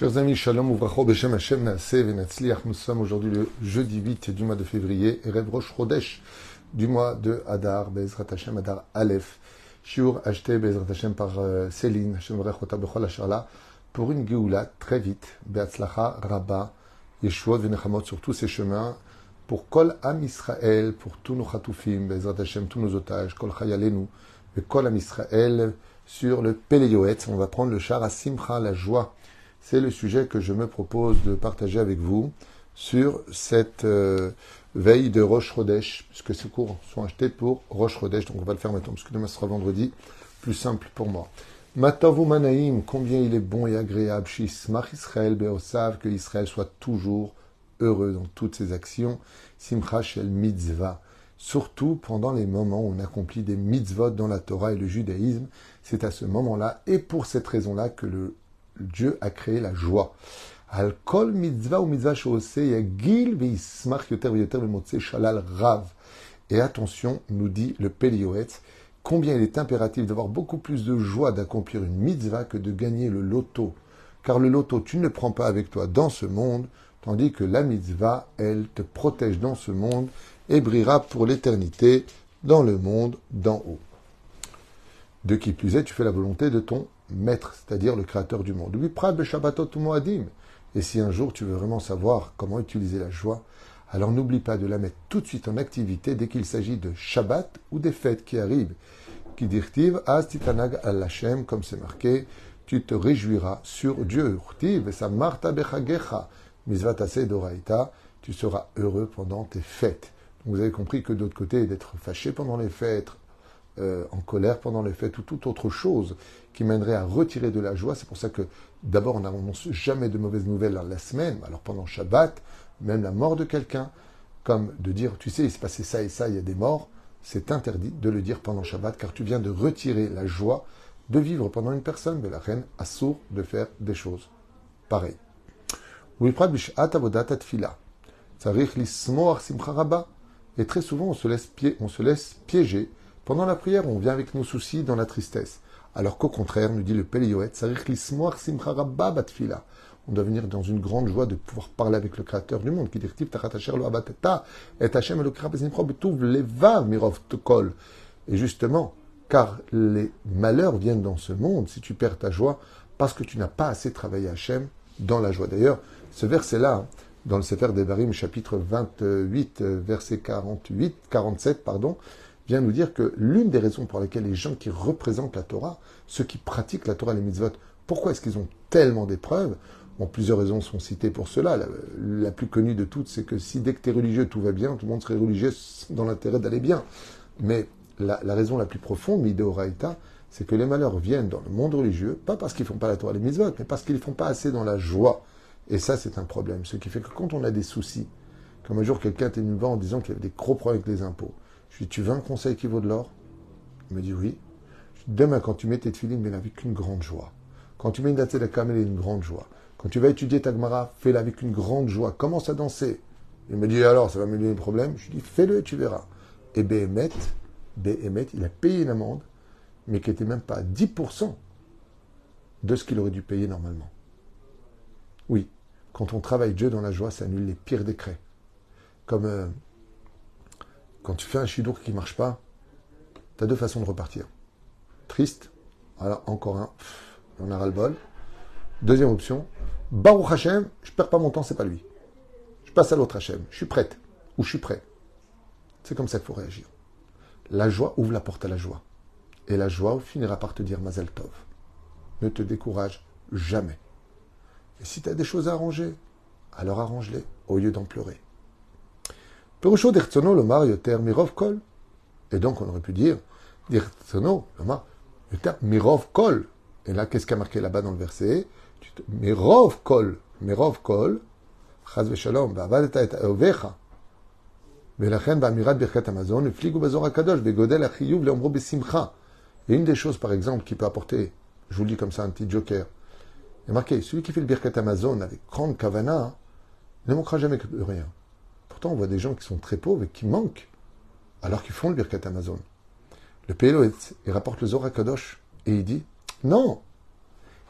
Chers amis, Shalom Uvracho Beshem Hashem Naaseh Venatzliach. Nous sommes aujourd'hui le jeudi 8 du mois de février et Rev Rosh Chodesh du mois de Hadar, Bezrat Hashem Hadar Aleph. Shiur acheté Bezrat Hashem par euh, Céline, Hashem Vrechota Bechol Hasharla, pour une Geoula très vite, Beatzlacha Rabba, Yeshua Venechamot sur tous ces chemins, pour Kol Am Israël, pour tous nos Chatoufim, Bezrat Hashem, tous nos otages, Kol Chayalenu, et Kol Am Israël, sur le Péléoetz. On va prendre le char à Simcha, la joie c'est le sujet que je me propose de partager avec vous sur cette euh, veille de Roche Rodesh, puisque ces cours sont achetés pour Roche Rodesh, donc on va le faire maintenant, parce que demain sera vendredi, plus simple pour moi. Matavu Manaïm, combien il est bon et agréable, Shismach Israël Beosav, que Israël soit toujours heureux dans toutes ses actions, Simcha Shel Mitzvah, surtout pendant les moments où on accomplit des mitzvot dans la Torah et le judaïsme, c'est à ce moment-là, et pour cette raison-là, que le Dieu a créé la joie. Al kol mitzvah ou mitzvah yagil yoter yoter shalal rav. Et attention, nous dit le Pélioetz, combien il est impératif d'avoir beaucoup plus de joie d'accomplir une mitzvah que de gagner le loto. Car le loto, tu ne le prends pas avec toi dans ce monde, tandis que la mitzvah, elle te protège dans ce monde et brillera pour l'éternité dans le monde d'en haut. De qui plus est, tu fais la volonté de ton maître, c'est-à-dire le créateur du monde. Et si un jour tu veux vraiment savoir comment utiliser la joie, alors n'oublie pas de la mettre tout de suite en activité dès qu'il s'agit de Shabbat ou des fêtes qui arrivent. Qui dirtive as titanag al comme c'est marqué, tu te réjouiras sur Dieu. tu seras heureux pendant tes fêtes. vous avez compris que d'autre côté, d'être fâché pendant les fêtes, euh, en colère pendant les fêtes ou toute autre chose qui mènerait à retirer de la joie. C'est pour ça que d'abord on n'annonce jamais de mauvaises nouvelles dans la semaine. Alors pendant Shabbat, même la mort de quelqu'un, comme de dire, tu sais, il s'est passé ça et ça, il y a des morts, c'est interdit de le dire pendant Shabbat car tu viens de retirer la joie de vivre pendant une personne, de la reine, assourd de faire des choses pareilles. Et très souvent, on se laisse, on se laisse piéger pendant la prière, on vient avec nos soucis dans la tristesse. Alors qu'au contraire, nous dit le Pelioet, on doit venir dans une grande joie de pouvoir parler avec le Créateur du monde, qui dit et justement, car les malheurs viennent dans ce monde si tu perds ta joie, parce que tu n'as pas assez travaillé Hachem dans la joie. D'ailleurs, ce verset-là, hein, dans le Sefer Devarim, chapitre 28, euh, verset 48, 47, pardon, vient nous dire que l'une des raisons pour lesquelles les gens qui représentent la Torah, ceux qui pratiquent la Torah, les mitzvot, pourquoi est-ce qu'ils ont tellement d'épreuves Bon, plusieurs raisons sont citées pour cela. La, plus connue de toutes, c'est que si dès que tu es religieux, tout va bien, tout le monde serait religieux dans l'intérêt d'aller bien. Mais la, raison la plus profonde, Mideoraita, c'est que les malheurs viennent dans le monde religieux, pas parce qu'ils font pas la Torah, les mitzvot, mais parce qu'ils ne font pas assez dans la joie. Et ça, c'est un problème. Ce qui fait que quand on a des soucis, comme un jour quelqu'un était venu me en disant qu'il y avait des gros problèmes avec les impôts, je lui dis, tu veux un conseil qui vaut de l'or? Il me dit oui. Demain, quand tu mets tes filines, mets-la avec une grande joie. Quand tu mets une date de camel, une grande joie. Quand tu vas étudier ta Gemara, fais-la avec une grande joie. Commence à danser. Il me dit, alors, ça va me donner des problèmes? Je lui dis, fais-le et tu verras. Et Behemet, Behemet, il a payé une amende, mais qui n'était même pas à 10% de ce qu'il aurait dû payer normalement. Oui, quand on travaille Dieu dans la joie, ça annule les pires décrets. Comme euh, quand tu fais un chidour qui marche pas, tu as deux façons de repartir. Triste, voilà, encore un, on a ras-le-bol. Deuxième option, Baruch Hashem, je perds pas mon temps, c'est pas lui. Je passe à l'autre Hashem, je suis prête, ou je suis prêt. C'est comme ça qu'il faut réagir. La joie ouvre la porte à la joie. Et la joie finira par te dire Mazel Tov. Ne te décourage jamais. Et si tu as des choses à arranger, alors arrange-les au lieu d'en pleurer. Perusho d'Irtsono lomar yoter mirov kol. Et donc on aurait pu dire d'Irtsono lomar yoter mirov kol. Et là, qu'est-ce qui a marqué là-bas dans le verset Mirov kol, mirov kol, chaz v'shalom, ועבדת את אהוביך. ולכן באמירת ברכת המזון הפליגו בזור הקדוש, בגודל החיוב לאומרו בשמחה. Et une des choses, par exemple, qui peut apporter, je vous le dis comme ça, un petit joker, il y a marqué, celui qui fait le birkat Amazon avec grande kavana, ne manquera jamais de rien on voit des gens qui sont très pauvres et qui manquent, alors qu'ils font le Birkat Amazon. Le PLO, il rapporte le Zohar Kadosh et il dit Non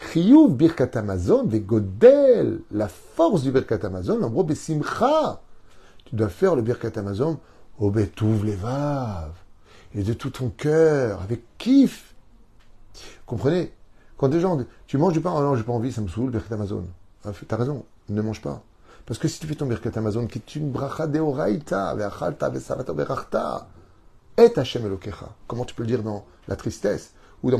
Chiyuv birkat Amazon, vegodel, la force du birkat Amazon, l'embro besimcha. Tu dois faire le birkat Amazon au betouv levav, et de tout ton cœur, avec kiff. Comprenez? Quand des gens, tu manges du pain, oh non, j'ai pas envie, ça me saoule, birkat Amazon. Ah, T'as raison, ne mange pas. Parce que si tu fais ton birkat Amazon, qui est une bracha deoraita, ve'achalta, ve'savata, ve'rachta, et Hashem Elokecha. Comment tu peux le dire dans la tristesse ou dans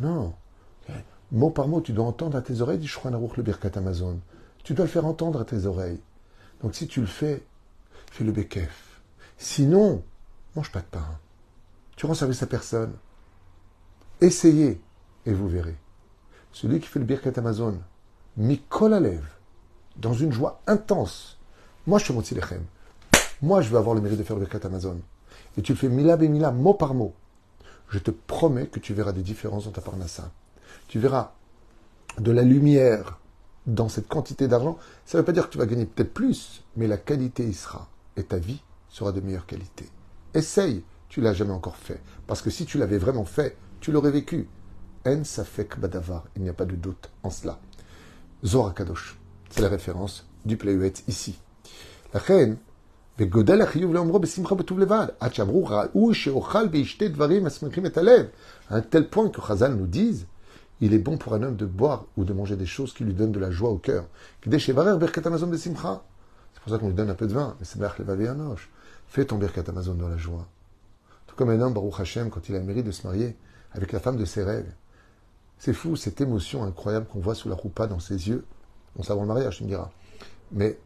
non. Mot par mot, tu dois entendre à tes oreilles, dit Shouchan Aruch le Birkat Amazon. Tu dois le faire entendre à tes oreilles. Donc si tu le fais, fais le Bekef. Sinon, mange pas de pain. Tu rends service à personne. Essayez et vous verrez. Celui qui fait le Birkat Amazon, Mikol Alev, dans une joie intense. Moi, je suis mon Lechem. Moi, je veux avoir le mérite de faire le Birkat Amazon. Et tu le fais mila be mila, mot par mot. Je te promets que tu verras des différences dans ta parnassa. Tu verras de la lumière dans cette quantité d'argent. Ça ne veut pas dire que tu vas gagner peut-être plus, mais la qualité y sera. Et ta vie sera de meilleure qualité. Essaye, tu l'as jamais encore fait. Parce que si tu l'avais vraiment fait, tu l'aurais vécu. En safek badavar, il n'y a pas de doute en cela. Zora Kadosh, c'est la référence du Pléuet ici. La reine, וגודל החיוב לאומרו בשמחה בטוב לבד, עד שאמרו ראו שאוכל וישתה דברים השמחים את הלב. À un tel point que Chazal nous dise, il est bon pour un homme de boire ou de manger des choses qui lui donnent de la joie au cœur. C'est pour ça qu'on lui donne un peu de vin. Mais c'est Fais ton Birkat Amazon dans la joie. Tout comme un homme, Baruch Hashem, quand il a le mérite de se marier avec la femme de ses rêves. c'est fou, cette émotion incroyable qu'on voit sous la roupa dans ses yeux. On savant le mariage, tu me diras. Mais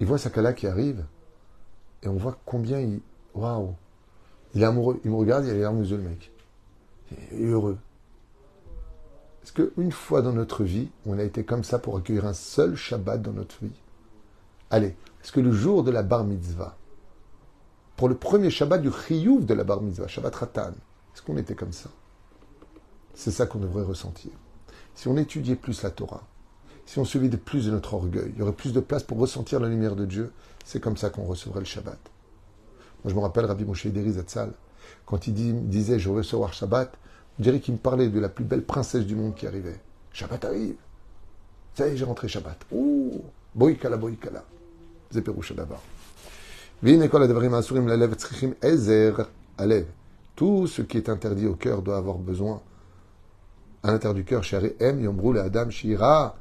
il voit Sakala qui arrive, et on voit combien il. Waouh Il est amoureux. Il me regarde, il a les larmes le mec. Il est heureux. Est-ce qu'une fois dans notre vie, on a été comme ça pour accueillir un seul Shabbat dans notre vie? Allez, est-ce que le jour de la bar mitzvah, pour le premier Shabbat du Chiyuv de la bar mitzvah, Shabbat Ratan, est-ce qu'on était comme ça? C'est ça qu'on devrait ressentir. Si on étudiait plus la Torah, si on se vide plus de notre orgueil, il y aurait plus de place pour ressentir la lumière de Dieu. C'est comme ça qu'on recevrait le Shabbat. Moi, je me rappelle Rabbi Moshe Deri Zatzal, quand il disait je veux recevoir Shabbat, on dirait qu'il me parlait de la plus belle princesse du monde qui arrivait. Shabbat arrive. Ça y est, j'ai rentré Shabbat. Ouh, boïkala, boïkala. Zeperoucha d'abord. Tout ce qui est interdit au cœur doit avoir besoin à l'intérieur du cœur, Ira,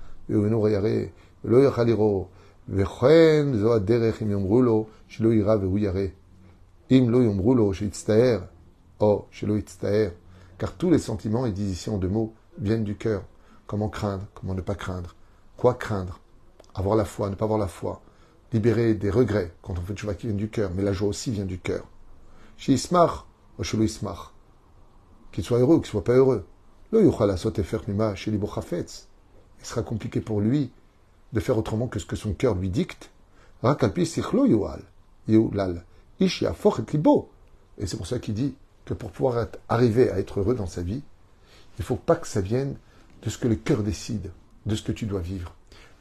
oh, Car tous les sentiments, et disent ici en deux mots, viennent du cœur. Comment craindre Comment ne pas craindre Quoi craindre? Avoir la foi, ne pas avoir la foi. Libérer des regrets quand on fait tchouva qui vient du cœur, mais la joie aussi vient du cœur. Chez Ismar, oh, Ismar. Qu'il soit heureux ou qu'il soit pas heureux. Il sera compliqué pour lui de faire autrement que ce que son cœur lui dicte. Et c'est pour ça qu'il dit que pour pouvoir arriver à être heureux dans sa vie, il ne faut pas que ça vienne de ce que le cœur décide, de ce que tu dois vivre,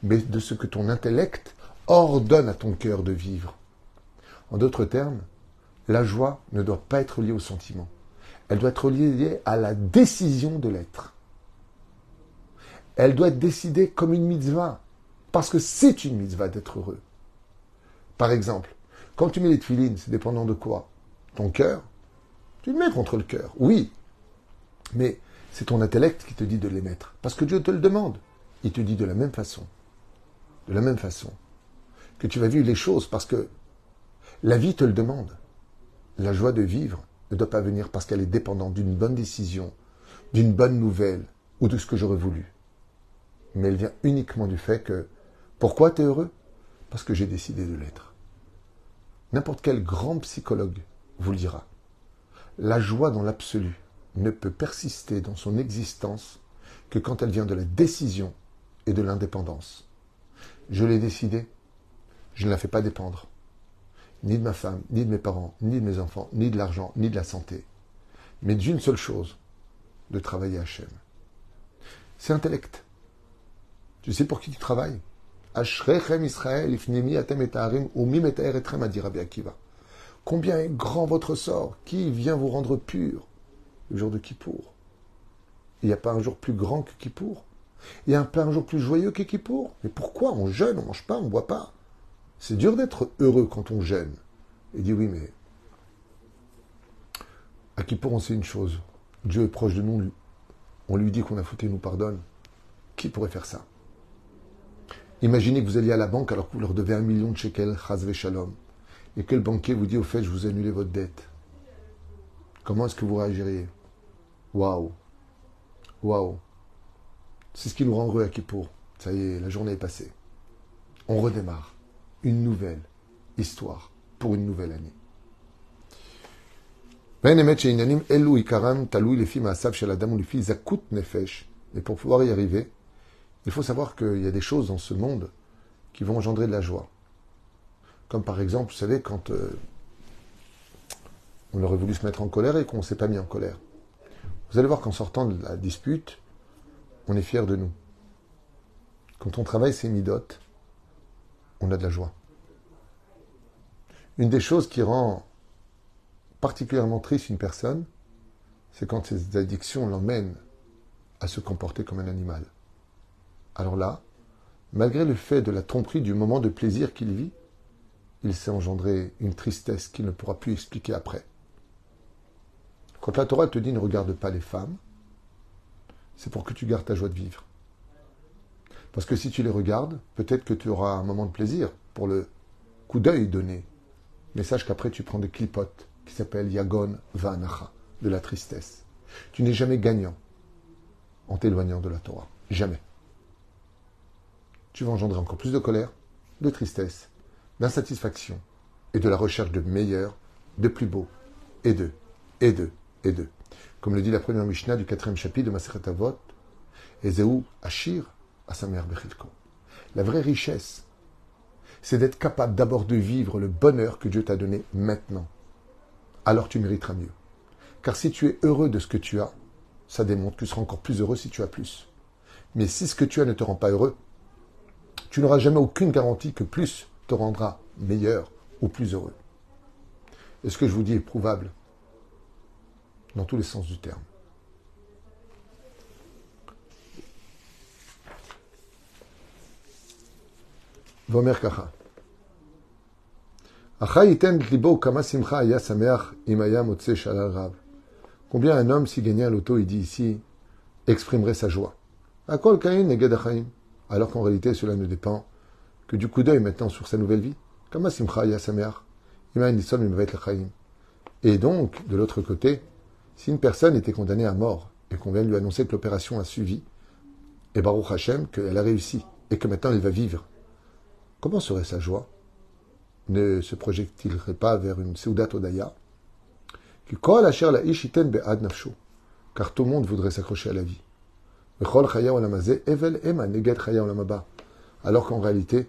mais de ce que ton intellect ordonne à ton cœur de vivre. En d'autres termes, la joie ne doit pas être liée au sentiment. Elle doit être liée à la décision de l'être elle doit être décidée comme une mitzvah. Parce que c'est une mitzvah d'être heureux. Par exemple, quand tu mets les tefilines, c'est dépendant de quoi? Ton cœur Tu le mets contre le cœur, oui. Mais c'est ton intellect qui te dit de les mettre. Parce que Dieu te le demande. Il te dit de la même façon. De la même façon. Que tu vas vivre les choses parce que la vie te le demande. La joie de vivre ne doit pas venir parce qu'elle est dépendante d'une bonne décision, d'une bonne nouvelle ou de ce que j'aurais voulu mais elle vient uniquement du fait que pourquoi tu es heureux? Parce que j'ai décidé de l'être. N'importe quel grand psychologue vous le dira. La joie dans l'absolu ne peut persister dans son existence que quand elle vient de la décision et de l'indépendance. Je l'ai décidé, je ne la fais pas dépendre, ni de ma femme, ni de mes parents, ni de mes enfants, ni de l'argent, ni de la santé, mais d'une seule chose, de travailler Hachem. C'est intellect. Tu sais pour qui tu travailles? Combien est grand votre sort? Qui vient vous rendre pur le jour de Kippour? Il n'y a pas un jour plus grand que Kippour? Il n'y a pas un jour plus joyeux que Kippour? Mais pourquoi On jeûne, on mange pas, on boit pas? C'est dur d'être heureux quand on jeûne. Il dit oui, mais à Kippour, on sait une chose? Dieu est proche de nous. On lui dit qu'on a foutu, il nous pardonne. Qui pourrait faire ça? Imaginez que vous alliez à la banque alors que vous leur devez un million de shekels, chazve shalom, et que le banquier vous dit au fait, je vous ai annulé votre dette? Comment est-ce que vous réagiriez? Waouh Waouh C'est ce qui nous rend heureux à Kippour. Ça y est, la journée est passée. On redémarre. Une nouvelle histoire pour une nouvelle année. Et pour pouvoir y arriver, il faut savoir qu'il y a des choses dans ce monde qui vont engendrer de la joie. Comme par exemple, vous savez, quand euh, on aurait voulu se mettre en colère et qu'on ne s'est pas mis en colère. Vous allez voir qu'en sortant de la dispute, on est fier de nous. Quand on travaille ses midotes, on a de la joie. Une des choses qui rend particulièrement triste une personne, c'est quand ses addictions l'emmènent à se comporter comme un animal. Alors là, malgré le fait de la tromperie du moment de plaisir qu'il vit, il s'est engendré une tristesse qu'il ne pourra plus expliquer après. Quand la Torah te dit ne regarde pas les femmes, c'est pour que tu gardes ta joie de vivre. Parce que si tu les regardes, peut-être que tu auras un moment de plaisir pour le coup d'œil donné. Mais sache qu'après tu prends des clipotes qui s'appelle Yagon Vanacha, de la tristesse. Tu n'es jamais gagnant en t'éloignant de la Torah. Jamais. Tu vas engendrer encore plus de colère, de tristesse, d'insatisfaction et de la recherche de meilleur, de plus beau, et de, et de, et de. Comme le dit la première Mishnah du quatrième chapitre de Maseret Avot, Ezeu Ashir Asamer Bechilko. La vraie richesse, c'est d'être capable d'abord de vivre le bonheur que Dieu t'a donné maintenant alors tu mériteras mieux. Car si tu es heureux de ce que tu as, ça démontre que tu seras encore plus heureux si tu as plus. Mais si ce que tu as ne te rend pas heureux, tu n'auras jamais aucune garantie que plus te rendra meilleur ou plus heureux. Et ce que je vous dis est prouvable dans tous les sens du terme. Combien un homme, s'il gagnait à l'auto, il dit ici, exprimerait sa joie Alors qu'en réalité, cela ne dépend que du coup d'œil maintenant sur sa nouvelle vie. Et donc, de l'autre côté, si une personne était condamnée à mort et qu'on vient lui annoncer que l'opération a suivi, et Baruch Hashem, qu'elle a réussi et que maintenant elle va vivre, comment serait sa joie ne se projette-t-il pas vers une Seudat Odaya car tout le monde voudrait s'accrocher à la vie. Alors qu'en réalité,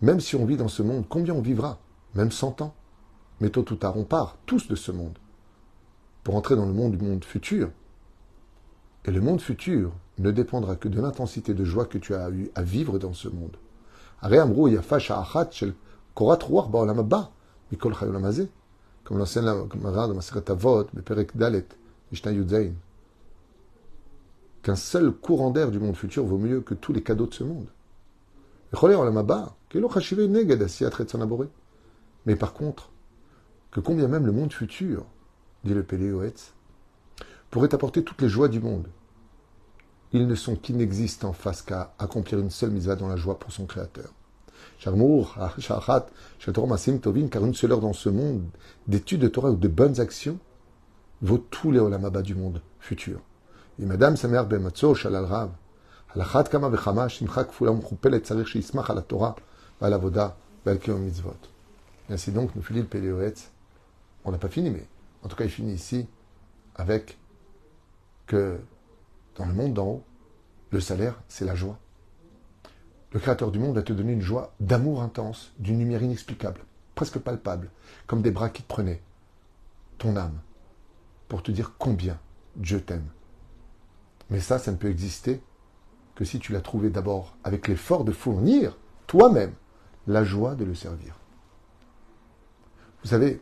même si on vit dans ce monde, combien on vivra? Même 100 ans. Mais tôt ou tard, on part tous de ce monde pour entrer dans le monde du monde futur. Et le monde futur ne dépendra que de l'intensité de joie que tu as eu à vivre dans ce monde. Qu'un seul courant d'air du monde futur vaut mieux que tous les cadeaux de ce monde. Mais par contre, que combien même le monde futur, dit le Péléoetz, pourrait apporter toutes les joies du monde, ils ne sont qu'inexistants face qu'à accomplir une seule mise dans la joie pour son Créateur. Car une seule heure dans ce monde d'études de Torah ou de bonnes actions vaut tous les olamaba du monde futur. Et Madame Samer Matzo, Shalal Rav, Halachat Kama Vechama, Shimcha Kfula Mchupel Tzarir Shismach la Torah, Val Avoda, Val Mitzvot. Et ainsi donc, nous finit le Péléoetz. On n'a pas fini, mais en tout cas, il finit ici avec que dans le monde d'en haut, le salaire, c'est la joie. Le Créateur du monde va te donner une joie d'amour intense, d'une lumière inexplicable, presque palpable, comme des bras qui te prenaient ton âme, pour te dire combien Dieu t'aime. Mais ça, ça ne peut exister que si tu l'as trouvé d'abord avec l'effort de fournir toi-même la joie de le servir. Vous savez,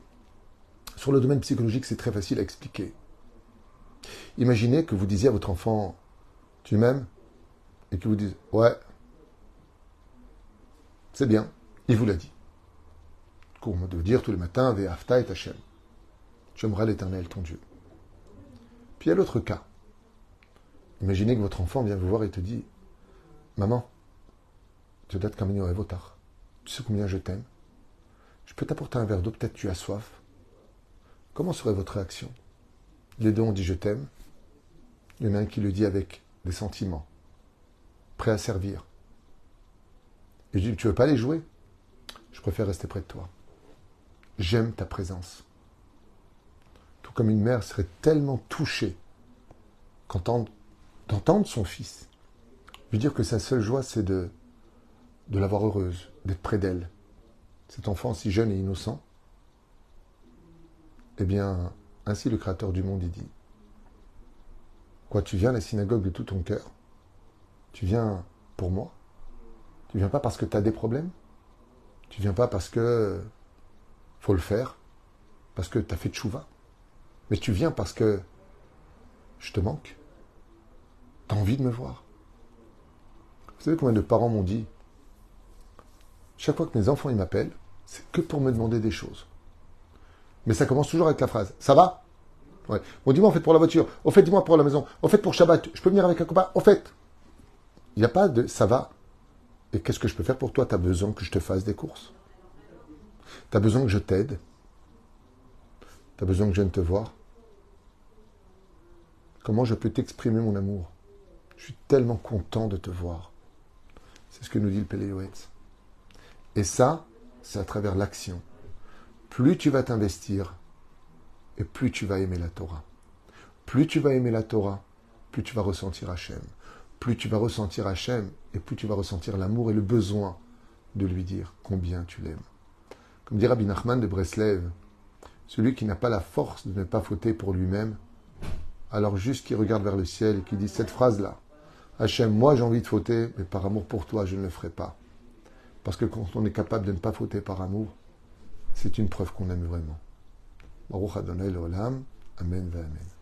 sur le domaine psychologique, c'est très facile à expliquer. Imaginez que vous disiez à votre enfant, tu m'aimes? Et qu'il vous dise, ouais, c'est bien, il vous l'a dit. Comme de dire tous les matins, Ve'afta et Hachem. J'aimerais l'éternel, ton Dieu. Puis il y a l'autre cas. Imaginez que votre enfant vient vous voir et te dit, maman, tu date camino votar. Tu sais combien je t'aime Je peux t'apporter un verre d'eau, peut-être tu as soif. Comment serait votre réaction? Les deux ont dit je t'aime. Il y en a un qui le dit avec des sentiments, prêt à servir. Et je dis, tu veux pas les jouer? Je préfère rester près de toi. J'aime ta présence. Tout comme une mère serait tellement touchée d'entendre son fils lui dire que sa seule joie, c'est de, de la voir heureuse, d'être près d'elle. Cet enfant si jeune et innocent. Eh bien, ainsi le Créateur du monde, dit Quoi, tu viens à la synagogue de tout ton cœur? Tu viens pour moi? Tu viens pas parce que tu as des problèmes? Tu viens pas parce que faut le faire? Parce que tu as fait de chouva Mais tu viens parce que je te manque? Tu as envie de me voir? Vous savez combien de parents m'ont dit Chaque fois que mes enfants m'appellent, c'est que pour me demander des choses. Mais ça commence toujours avec la phrase Ça va? Ouais. Bon, dis-moi, en fait, pour la voiture. Au fait, dis-moi pour la maison. Au fait, pour Shabbat, je peux venir avec un copain? Au fait, il n'y a pas de ça va. Et qu'est-ce que je peux faire pour toi? Tu as besoin que je te fasse des courses? Tu as besoin que je t'aide? Tu as besoin que je vienne te voir? Comment je peux t'exprimer mon amour? Je suis tellement content de te voir. C'est ce que nous dit le Péléoetz. Et ça, c'est à travers l'action. Plus tu vas t'investir, et plus tu vas aimer la Torah. Plus tu vas aimer la Torah, plus tu vas ressentir Hachem. Plus tu vas ressentir Hachem, et plus tu vas ressentir l'amour et le besoin de lui dire combien tu l'aimes. Comme dit Rabbi Nachman de Breslev, celui qui n'a pas la force de ne pas fauter pour lui-même, alors juste qui regarde vers le ciel et qui dit cette phrase-là, Hachem, moi j'ai envie de fauter, mais par amour pour toi, je ne le ferai pas. Parce que quand on est capable de ne pas fauter par amour, c'est une preuve qu'on aime vraiment. Baruch Adonai l'olam. Amen ve Amen.